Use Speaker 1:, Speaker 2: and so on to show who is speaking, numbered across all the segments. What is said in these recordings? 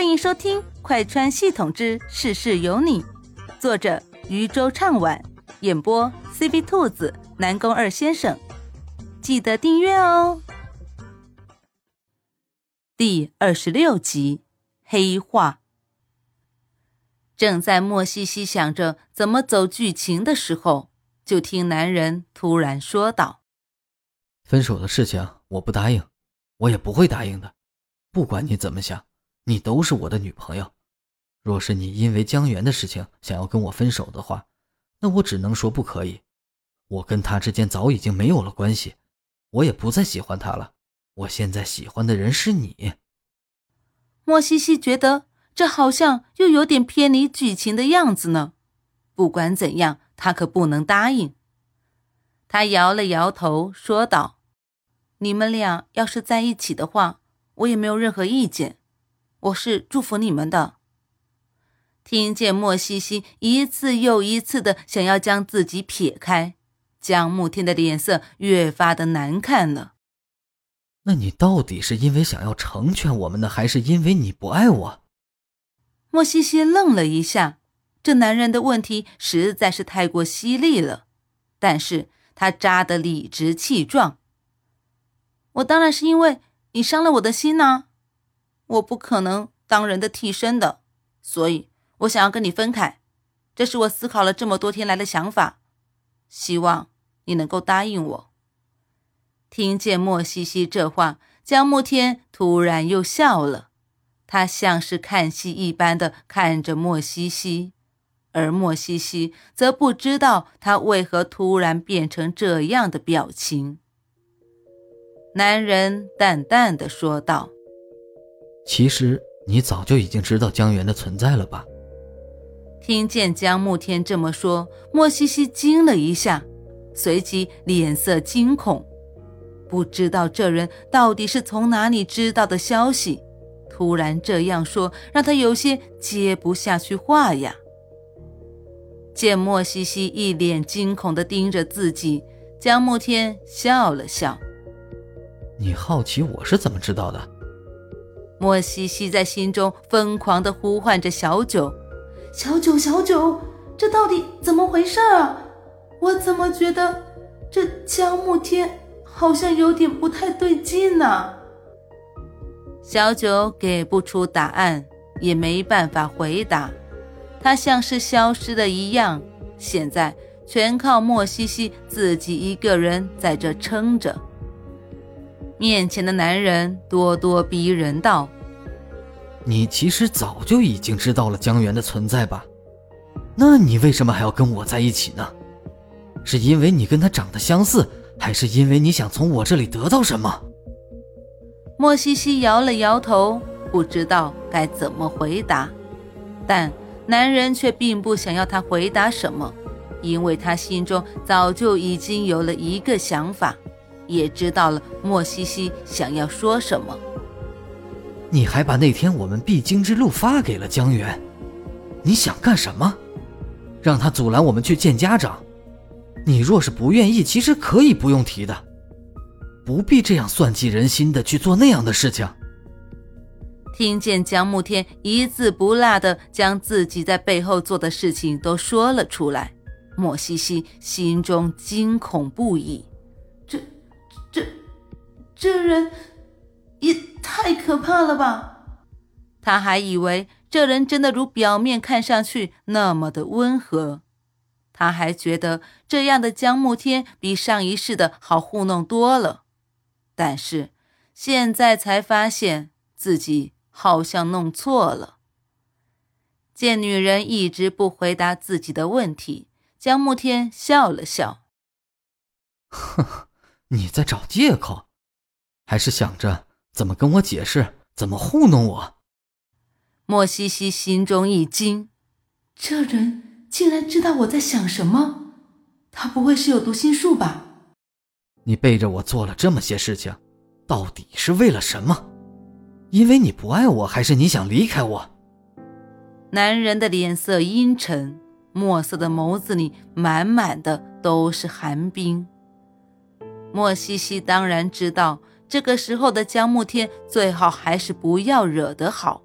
Speaker 1: 欢迎收听《快穿系统之事事有你》，作者渔舟唱晚，演播 C B 兔子、南宫二先生。记得订阅哦。第二十六集，黑化。正在莫西西想着怎么走剧情的时候，就听男人突然说道：“
Speaker 2: 分手的事情我不答应，我也不会答应的。不管你怎么想。”你都是我的女朋友，若是你因为江源的事情想要跟我分手的话，那我只能说不可以。我跟他之间早已经没有了关系，我也不再喜欢他了。我现在喜欢的人是你。
Speaker 1: 莫西西觉得这好像又有点偏离剧情的样子呢。不管怎样，他可不能答应。他摇了摇头，说道：“你们俩要是在一起的话，我也没有任何意见。”我是祝福你们的。听见莫西西一次又一次的想要将自己撇开，江慕天的脸色越发的难看了。
Speaker 2: 那你到底是因为想要成全我们呢，还是因为你不爱我？
Speaker 1: 莫西西愣了一下，这男人的问题实在是太过犀利了，但是他扎得理直气壮。我当然是因为你伤了我的心呢。我不可能当人的替身的，所以我想要跟你分开，这是我思考了这么多天来的想法，希望你能够答应我。听见莫西西这话，江慕天突然又笑了，他像是看戏一般的看着莫西西，而莫西西则不知道他为何突然变成这样的表情。男人淡淡的说道。
Speaker 2: 其实你早就已经知道江源的存在了吧？
Speaker 1: 听见江慕天这么说，莫西西惊了一下，随即脸色惊恐，不知道这人到底是从哪里知道的消息，突然这样说，让他有些接不下去话呀。见莫西西一脸惊恐地盯着自己，江慕天笑了笑：“
Speaker 2: 你好奇我是怎么知道的？”
Speaker 1: 莫西西在心中疯狂地呼唤着小九，小九，小九，这到底怎么回事啊？我怎么觉得这江慕天好像有点不太对劲呢？小九给不出答案，也没办法回答，他像是消失了一样，现在全靠莫西西自己一个人在这撑着。面前的男人咄咄逼人道：“
Speaker 2: 你其实早就已经知道了江源的存在吧？那你为什么还要跟我在一起呢？是因为你跟他长得相似，还是因为你想从我这里得到什么？”
Speaker 1: 莫西西摇了摇头，不知道该怎么回答，但男人却并不想要他回答什么，因为他心中早就已经有了一个想法。也知道了莫西西想要说什么。
Speaker 2: 你还把那天我们必经之路发给了江源，你想干什么？让他阻拦我们去见家长？你若是不愿意，其实可以不用提的，不必这样算计人心的去做那样的事情。
Speaker 1: 听见江慕天一字不落的将自己在背后做的事情都说了出来，莫西西心中惊恐不已。这，人也太可怕了吧！他还以为这人真的如表面看上去那么的温和，他还觉得这样的江慕天比上一世的好糊弄多了。但是现在才发现自己好像弄错了。见女人一直不回答自己的问题，江慕天笑了笑，
Speaker 2: 呵呵。你在找借口，还是想着怎么跟我解释，怎么糊弄我？
Speaker 1: 莫西西心中一惊，这人竟然知道我在想什么，他不会是有读心术吧？
Speaker 2: 你背着我做了这么些事情，到底是为了什么？因为你不爱我，还是你想离开我？
Speaker 1: 男人的脸色阴沉，墨色的眸子里满满的都是寒冰。莫西西当然知道，这个时候的江慕天最好还是不要惹得好。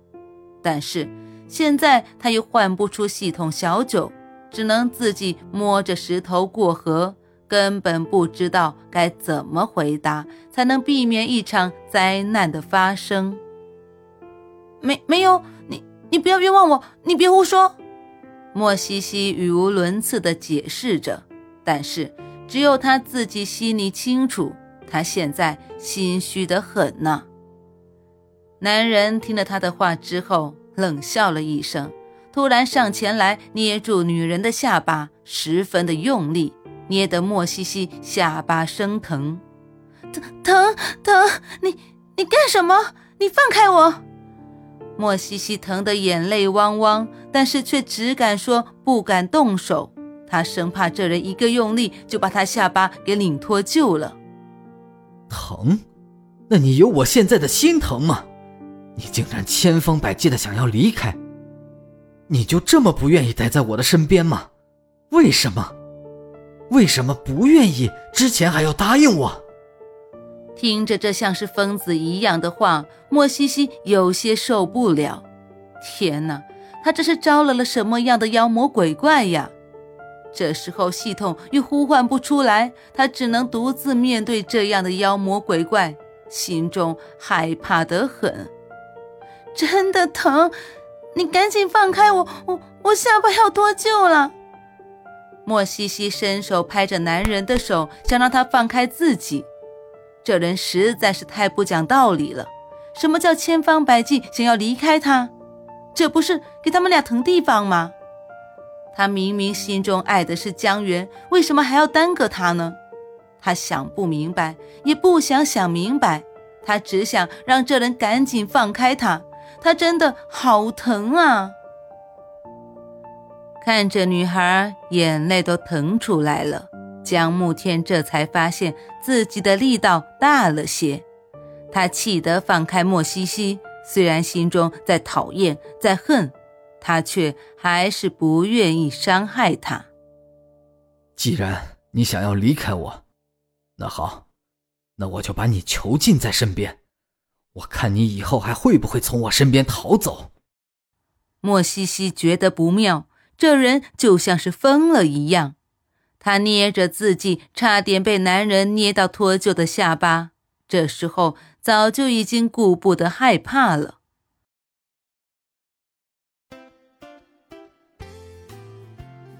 Speaker 1: 但是现在他又换不出系统小九，只能自己摸着石头过河，根本不知道该怎么回答才能避免一场灾难的发生。
Speaker 3: 没没有，你你不要冤枉我，你别胡说。
Speaker 1: 莫西西语无伦次地解释着，但是只有他自己心里清楚，他现在心虚得很呢。男人听了他的话之后，冷笑了一声，突然上前来捏住女人的下巴，十分的用力，捏得莫西西下巴生疼。
Speaker 3: 疼疼疼！你你干什么？你放开我！
Speaker 1: 莫西西疼得眼泪汪汪，但是却只敢说不敢动手。他生怕这人一个用力就把他下巴给拧脱臼了。
Speaker 2: 疼？那你有我现在的心疼吗？你竟然千方百计的想要离开，你就这么不愿意待在我的身边吗？为什么？为什么不愿意？之前还要答应我？
Speaker 1: 听着这像是疯子一样的话，莫西西有些受不了。天哪，他这是招惹了什么样的妖魔鬼怪呀？这时候系统又呼唤不出来，他只能独自面对这样的妖魔鬼怪，心中害怕得很。
Speaker 3: 真的疼，你赶紧放开我，我我下巴要脱臼了。
Speaker 1: 莫西西伸手拍着男人的手，想让他放开自己。这人实在是太不讲道理了！什么叫千方百计想要离开他？这不是给他们俩腾地方吗？他明明心中爱的是江源，为什么还要耽搁他呢？他想不明白，也不想想明白，他只想让这人赶紧放开他。他真的好疼啊！看着女孩，眼泪都疼出来了。江慕天这才发现自己的力道大了些，他气得放开莫西西，虽然心中在讨厌，在恨，他却还是不愿意伤害他。
Speaker 2: 既然你想要离开我，那好，那我就把你囚禁在身边，我看你以后还会不会从我身边逃走。
Speaker 1: 莫西西觉得不妙，这人就像是疯了一样。他捏着自己差点被男人捏到脱臼的下巴，这时候早就已经顾不得害怕了。